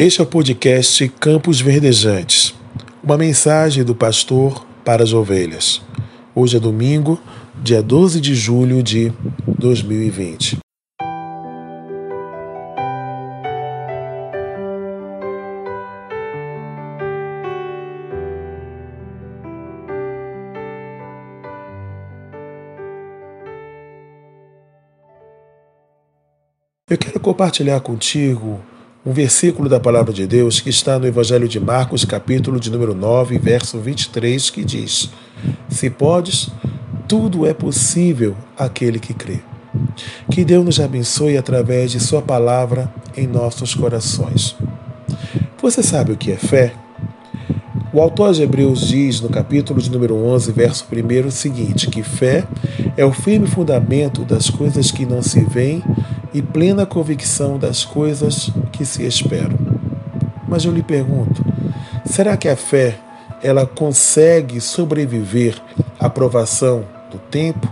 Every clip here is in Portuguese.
Este é o podcast Campos Verdejantes, uma mensagem do pastor para as ovelhas. Hoje é domingo, dia 12 de julho de 2020. Eu quero compartilhar contigo um versículo da palavra de Deus que está no Evangelho de Marcos, capítulo de número 9, verso 23, que diz: Se podes, tudo é possível àquele que crê. Que Deus nos abençoe através de Sua palavra em nossos corações. Você sabe o que é fé? O autor de Hebreus diz no capítulo de número 11, verso 1 o seguinte: que fé é o firme fundamento das coisas que não se veem e plena convicção das coisas que se esperam. Mas eu lhe pergunto, será que a fé ela consegue sobreviver à provação do tempo?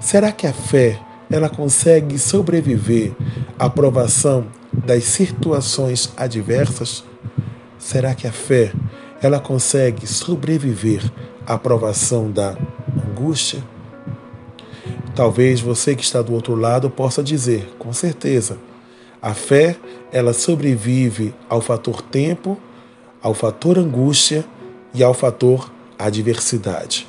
Será que a fé ela consegue sobreviver à provação das situações adversas? Será que a fé ela consegue sobreviver à provação da angústia? Talvez você que está do outro lado possa dizer, com certeza, a fé ela sobrevive ao fator tempo, ao fator angústia e ao fator adversidade.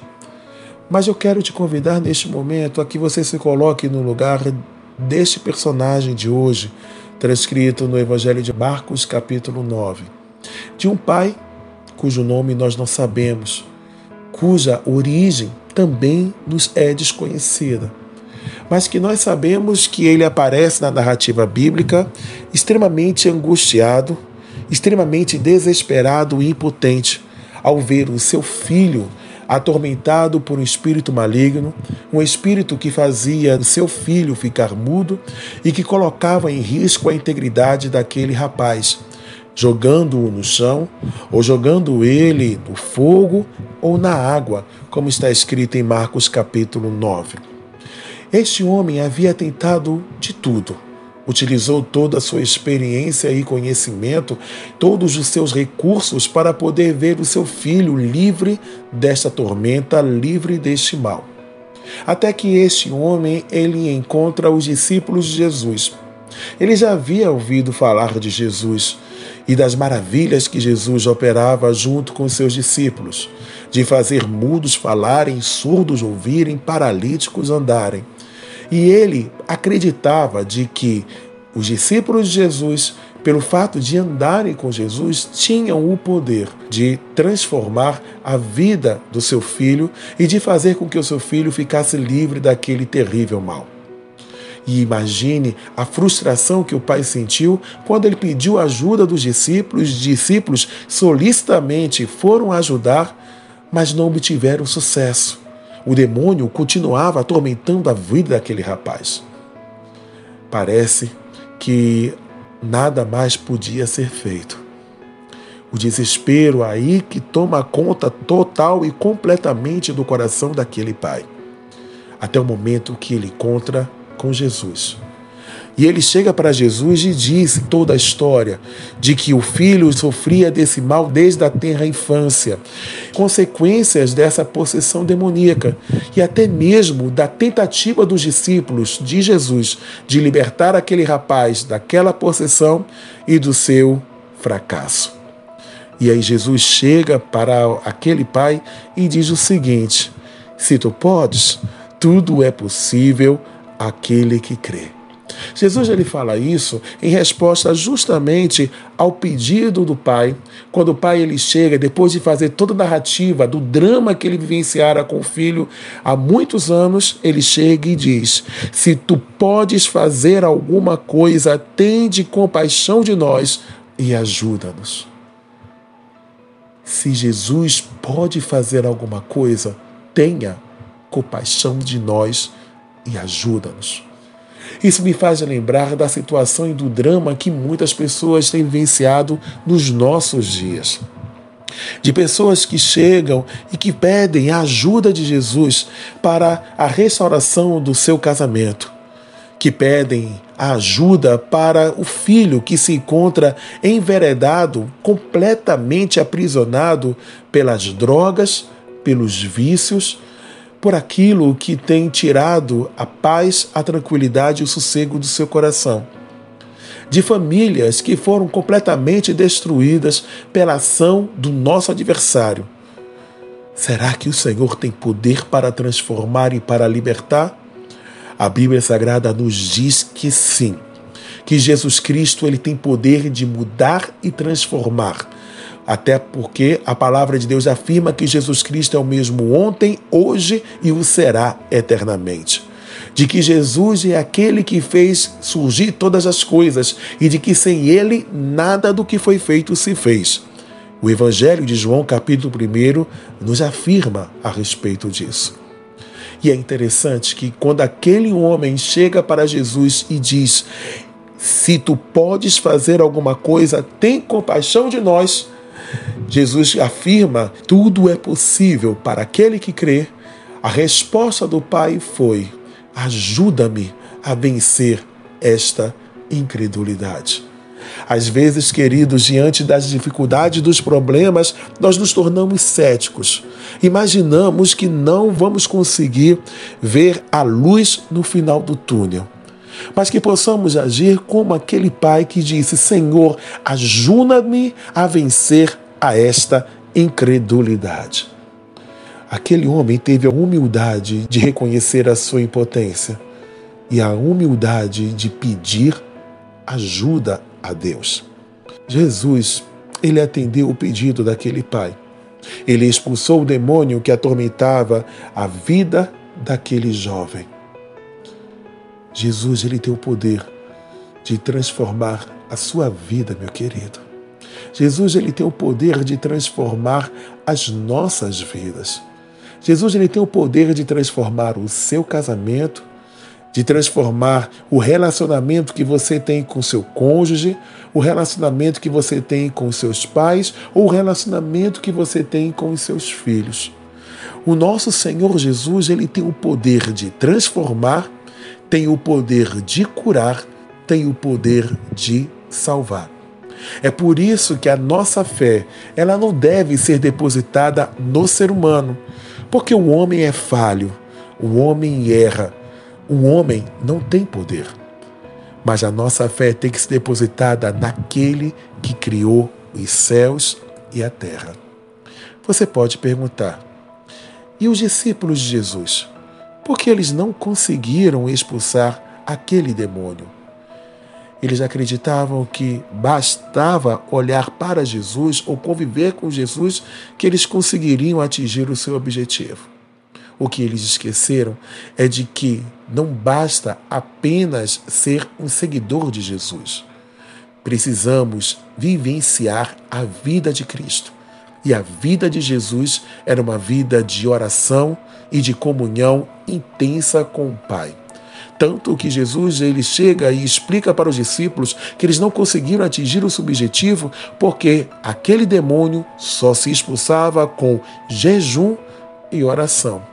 Mas eu quero te convidar neste momento a que você se coloque no lugar deste personagem de hoje, transcrito no Evangelho de Marcos, capítulo 9, de um pai cujo nome nós não sabemos, cuja origem também nos é desconhecida, mas que nós sabemos que ele aparece na narrativa bíblica extremamente angustiado, extremamente desesperado e impotente ao ver o seu filho atormentado por um espírito maligno, um espírito que fazia o seu filho ficar mudo e que colocava em risco a integridade daquele rapaz jogando-o no chão, ou jogando ele no fogo ou na água, como está escrito em Marcos capítulo 9. Este homem havia tentado de tudo. Utilizou toda a sua experiência e conhecimento, todos os seus recursos para poder ver o seu filho livre desta tormenta, livre deste mal. Até que este homem ele encontra os discípulos de Jesus. Ele já havia ouvido falar de Jesus, e das maravilhas que Jesus operava junto com seus discípulos, de fazer mudos falarem, surdos ouvirem, paralíticos andarem. E ele acreditava de que os discípulos de Jesus, pelo fato de andarem com Jesus, tinham o poder de transformar a vida do seu filho e de fazer com que o seu filho ficasse livre daquele terrível mal. E imagine a frustração que o pai sentiu quando ele pediu ajuda dos discípulos. Os discípulos solicitamente foram ajudar, mas não obtiveram sucesso. O demônio continuava atormentando a vida daquele rapaz. Parece que nada mais podia ser feito. O desespero aí que toma conta total e completamente do coração daquele pai. Até o momento que ele encontra com Jesus. E ele chega para Jesus e diz toda a história de que o filho sofria desse mal desde a tenra infância, consequências dessa possessão demoníaca e até mesmo da tentativa dos discípulos de Jesus de libertar aquele rapaz daquela possessão e do seu fracasso. E aí Jesus chega para aquele pai e diz o seguinte: Se tu podes, tudo é possível aquele que crê. Jesus ele fala isso em resposta justamente ao pedido do pai, quando o pai ele chega depois de fazer toda a narrativa do drama que ele vivenciara com o filho há muitos anos, ele chega e diz: "Se tu podes fazer alguma coisa, tende compaixão de nós e ajuda-nos." Se Jesus pode fazer alguma coisa, tenha compaixão de nós e ajuda-nos. Isso me faz lembrar da situação e do drama que muitas pessoas têm vivenciado nos nossos dias. De pessoas que chegam e que pedem a ajuda de Jesus para a restauração do seu casamento, que pedem ajuda para o filho que se encontra enveredado, completamente aprisionado pelas drogas, pelos vícios, por aquilo que tem tirado a paz, a tranquilidade e o sossego do seu coração. De famílias que foram completamente destruídas pela ação do nosso adversário. Será que o Senhor tem poder para transformar e para libertar? A Bíblia Sagrada nos diz que sim, que Jesus Cristo ele tem poder de mudar e transformar até porque a palavra de Deus afirma que Jesus Cristo é o mesmo ontem, hoje e o será eternamente. De que Jesus é aquele que fez surgir todas as coisas e de que sem ele nada do que foi feito se fez. O Evangelho de João, capítulo 1, nos afirma a respeito disso. E é interessante que quando aquele homem chega para Jesus e diz: Se tu podes fazer alguma coisa, tem compaixão de nós. Jesus afirma: tudo é possível para aquele que crê. A resposta do Pai foi: ajuda-me a vencer esta incredulidade. Às vezes, queridos, diante das dificuldades, dos problemas, nós nos tornamos céticos. Imaginamos que não vamos conseguir ver a luz no final do túnel. Mas que possamos agir como aquele pai que disse: Senhor, ajuda-me a vencer a esta incredulidade. Aquele homem teve a humildade de reconhecer a sua impotência e a humildade de pedir ajuda a Deus. Jesus, ele atendeu o pedido daquele pai. Ele expulsou o demônio que atormentava a vida daquele jovem. Jesus, ele tem o poder de transformar a sua vida, meu querido. Jesus ele tem o poder de transformar as nossas vidas. Jesus ele tem o poder de transformar o seu casamento, de transformar o relacionamento que você tem com seu cônjuge, o relacionamento que você tem com seus pais ou o relacionamento que você tem com os seus filhos. O nosso Senhor Jesus, ele tem o poder de transformar, tem o poder de curar, tem o poder de salvar. É por isso que a nossa fé, ela não deve ser depositada no ser humano, porque o homem é falho, o homem erra, o homem não tem poder. Mas a nossa fé tem que ser depositada naquele que criou os céus e a terra. Você pode perguntar: e os discípulos de Jesus? Por que eles não conseguiram expulsar aquele demônio? Eles acreditavam que bastava olhar para Jesus ou conviver com Jesus que eles conseguiriam atingir o seu objetivo. O que eles esqueceram é de que não basta apenas ser um seguidor de Jesus. Precisamos vivenciar a vida de Cristo. E a vida de Jesus era uma vida de oração e de comunhão intensa com o Pai. Tanto que Jesus ele chega e explica para os discípulos que eles não conseguiram atingir o seu objetivo porque aquele demônio só se expulsava com jejum e oração.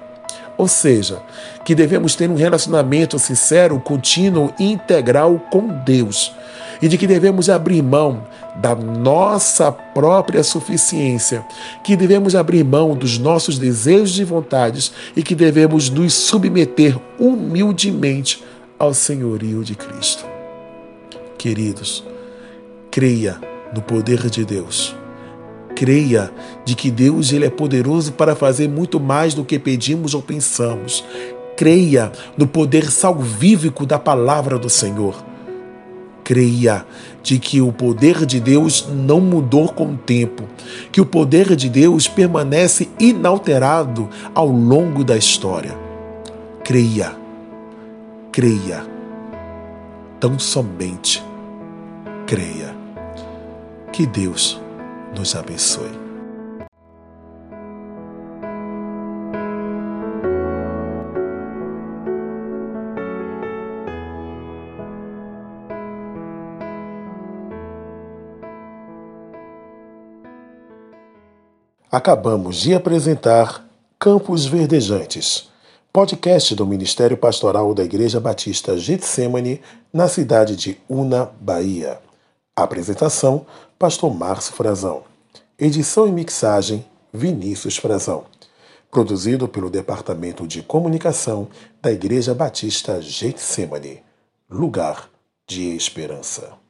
Ou seja, que devemos ter um relacionamento sincero, contínuo e integral com Deus e de que devemos abrir mão da nossa própria suficiência, que devemos abrir mão dos nossos desejos e vontades e que devemos nos submeter humildemente ao senhorio de Cristo. Queridos, creia no poder de Deus. Creia de que Deus ele é poderoso para fazer muito mais do que pedimos ou pensamos. Creia no poder salvífico da palavra do Senhor creia de que o poder de Deus não mudou com o tempo, que o poder de Deus permanece inalterado ao longo da história. Creia, creia, tão somente creia. Que Deus nos abençoe. Acabamos de apresentar Campos Verdejantes, podcast do Ministério Pastoral da Igreja Batista Getsemane, na cidade de Una, Bahia. Apresentação: Pastor Márcio Frazão. Edição e mixagem: Vinícius Frazão. Produzido pelo Departamento de Comunicação da Igreja Batista Getsemane. Lugar de Esperança.